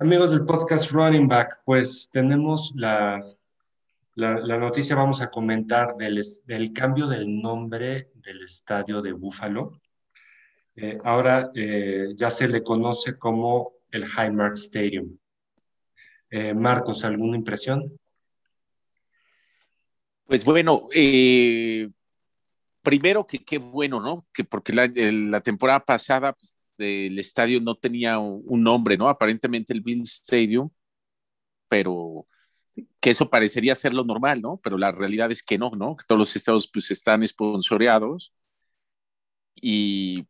Amigos del podcast Running Back, pues tenemos la, la, noticia, vamos a comentar del, del, cambio del nombre del estadio de Buffalo. Eh, ahora eh, ya se le conoce como el Highmark Stadium. Eh, Marcos, ¿alguna impresión? Pues bueno, primero que qué bueno, ¿no? Que porque la, la temporada pasada pues, el estadio no tenía un, nombre, ¿no? Aparentemente el Bill Stadium, pero que eso parecería ser lo normal, ¿no? Pero la realidad es que no, ¿no? Todos los estados pues están esponsoreados y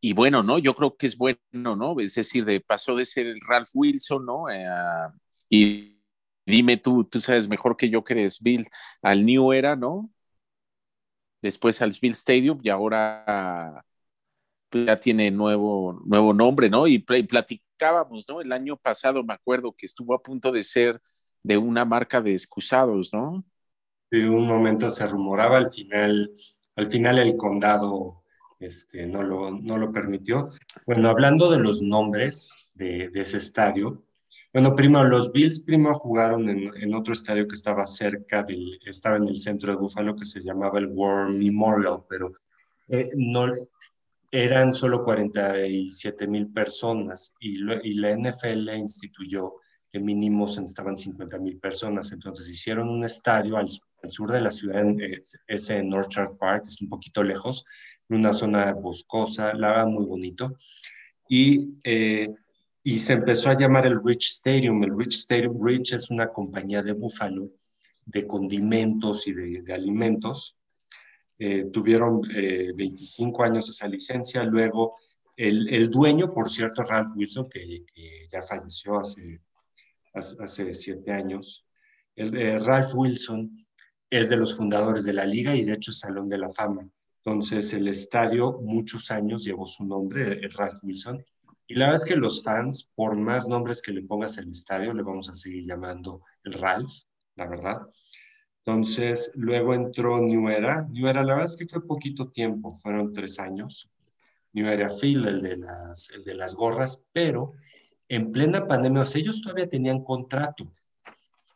y bueno, ¿no? Yo creo que es bueno, ¿no? Es decir, de, pasó de ser el Ralph Wilson, ¿no? Eh, y dime tú, tú sabes mejor que yo que eres Bill, al New Era, ¿no? Después al Bill Stadium y ahora ya tiene nuevo, nuevo nombre, ¿no? Y, platicábamos, ¿no? El año pasado me acuerdo que estuvo a punto de ser de una marca de excusados, ¿no? De un momento se rumoraba, al final, al final el condado este, no, lo, no lo permitió. Bueno, hablando de los nombres de, de ese estadio, bueno, primero, los Bills primero jugaron en, en, otro estadio que estaba cerca del, estaba en el centro de Buffalo, que se llamaba el War Memorial, pero eh, no, eran solo 47 mil personas y, la NFL instituyó que mínimo estaban 50 mil personas. Entonces hicieron un estadio al, sur de la ciudad, eh, ese en Orchard Park, es un poquito lejos, en una zona boscosa, la muy bonito. Y, eh, y se empezó a llamar el Rich Stadium. El Rich Stadium, Rich es una compañía de Buffalo de condimentos y de alimentos eh, tuvieron 25 eh, años esa licencia, luego el, el, dueño, por cierto, Ralph Wilson, que, ya falleció hace, hace siete años, el, eh, Ralph Wilson es de los fundadores de la liga y de hecho Salón de la Fama. Entonces el estadio muchos años llevó su nombre, Ralph Wilson, y la verdad es que los fans, por más nombres que le pongas al estadio, le vamos a seguir llamando el Ralph, la verdad. Entonces, luego entró New Era. New la verdad es que fue poquito tiempo, fueron tres años. New Era Phil, el de las, de las gorras, pero en plena pandemia, o sea, ellos todavía tenían contrato,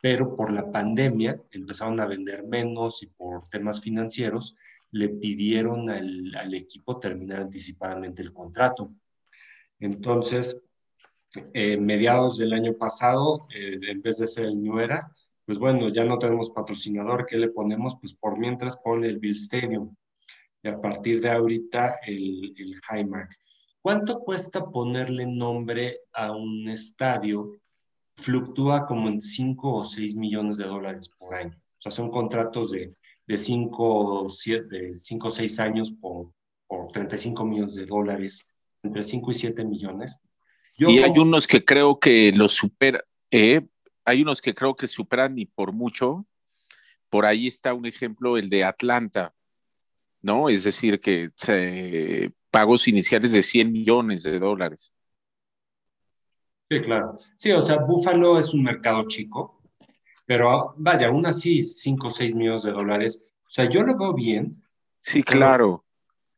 pero por la pandemia empezaron a vender menos y por temas financieros le pidieron al, equipo terminar anticipadamente el contrato. Entonces, eh, mediados del año pasado, eh, en vez de ser el New pues bueno, ya no tenemos patrocinador, ¿qué le ponemos? Pues por mientras pone el Bill Stadium y a partir de ahorita el, el Highmark. ¿Cuánto cuesta ponerle nombre a un estadio? Fluctúa como en 5 o 6 millones de dólares por año. O sea, son contratos de 5 o 6 años por, por 35 millones de dólares, entre 5 y 7 millones. y hay unos que creo que los supera, eh, hay unos que creo que superan y por mucho. Por ahí está un ejemplo, el de Atlanta, ¿no? Es decir, que pagos iniciales de 100 millones de dólares. Sí, claro. Sí, o sea, Buffalo es un mercado chico, pero vaya, aún así, 5 o 6 millones de dólares. O sea, yo lo veo bien. Sí, claro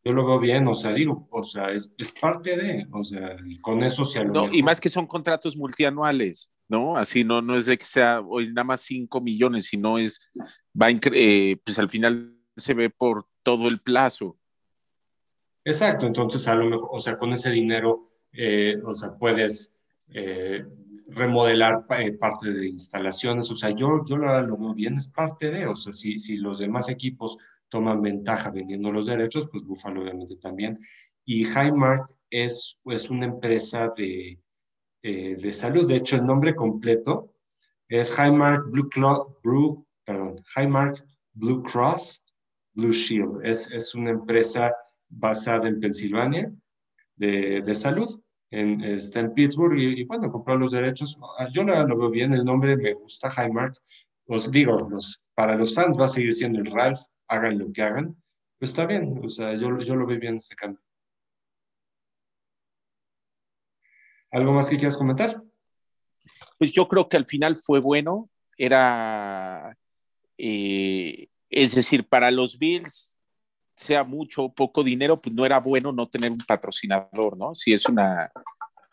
yo lo veo bien, o sea, digo, o sea, es, es parte de, o sea, y con eso se No, y más que son contratos multianuales, ¿no? Así no, no es de que sea hoy nada más 5 millones, sino es, va, eh, pues al final se ve por todo el plazo. Exacto, entonces a lo mejor, o sea, con ese dinero, eh, o sea, puedes eh, remodelar parte de instalaciones, o sea, yo, yo lo, lo veo bien, es parte de, o sea, si, si los demás equipos toman ventaja vendiendo los derechos, pues Buffalo obviamente también. Y Highmark es, es una empresa de, eh, de salud. De hecho, el nombre completo es Highmark Blue, Cross Blue Shield. Es, es una empresa basada en Pensilvania de, de salud. En, está en Pittsburgh y, bueno, compró los derechos. Yo lo, lo, veo bien, el nombre me gusta, Highmark. Os digo, los, para los fans va a seguir siendo el Ralph, hagan lo que hagan, pues está bien, o sea, yo, yo lo veo bien este cambio. ¿Algo más que quieras comentar? Pues yo creo que al final fue bueno, era, eh, es decir, para los Bills, sea mucho o poco dinero, pues no era bueno no tener un patrocinador, ¿no? Si es una,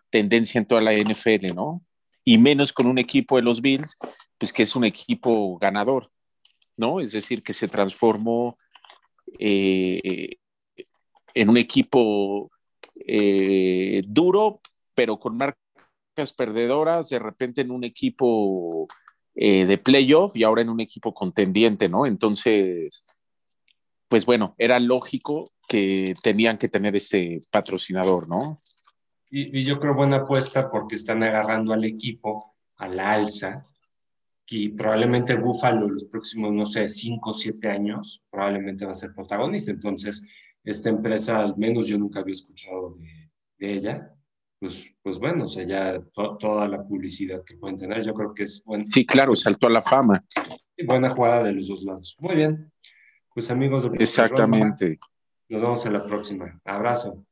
tendencia en toda la NFL, ¿no? Y menos con un equipo de los Bills, pues que es un equipo ganador, ¿no? Es decir, que se transformó eh, en un equipo eh, duro, pero con marcas perdedoras, de repente en un equipo eh, de playoff y ahora en un equipo contendiente, ¿no? Entonces, pues bueno, era lógico que tenían que tener este patrocinador, ¿no? Y, yo creo buena apuesta porque están agarrando al equipo a la alza y probablemente Buffalo los próximos, no sé, cinco o siete años, probablemente va a ser protagonista. Entonces, esta empresa, al menos yo nunca había escuchado de, ella, pues, pues bueno, o sea, ya toda la publicidad que pueden tener, yo creo que es bueno. Sí, claro, saltó a la fama. buena jugada de los dos lados. Muy bien. Pues amigos Exactamente. nos vemos en la próxima. Abrazo.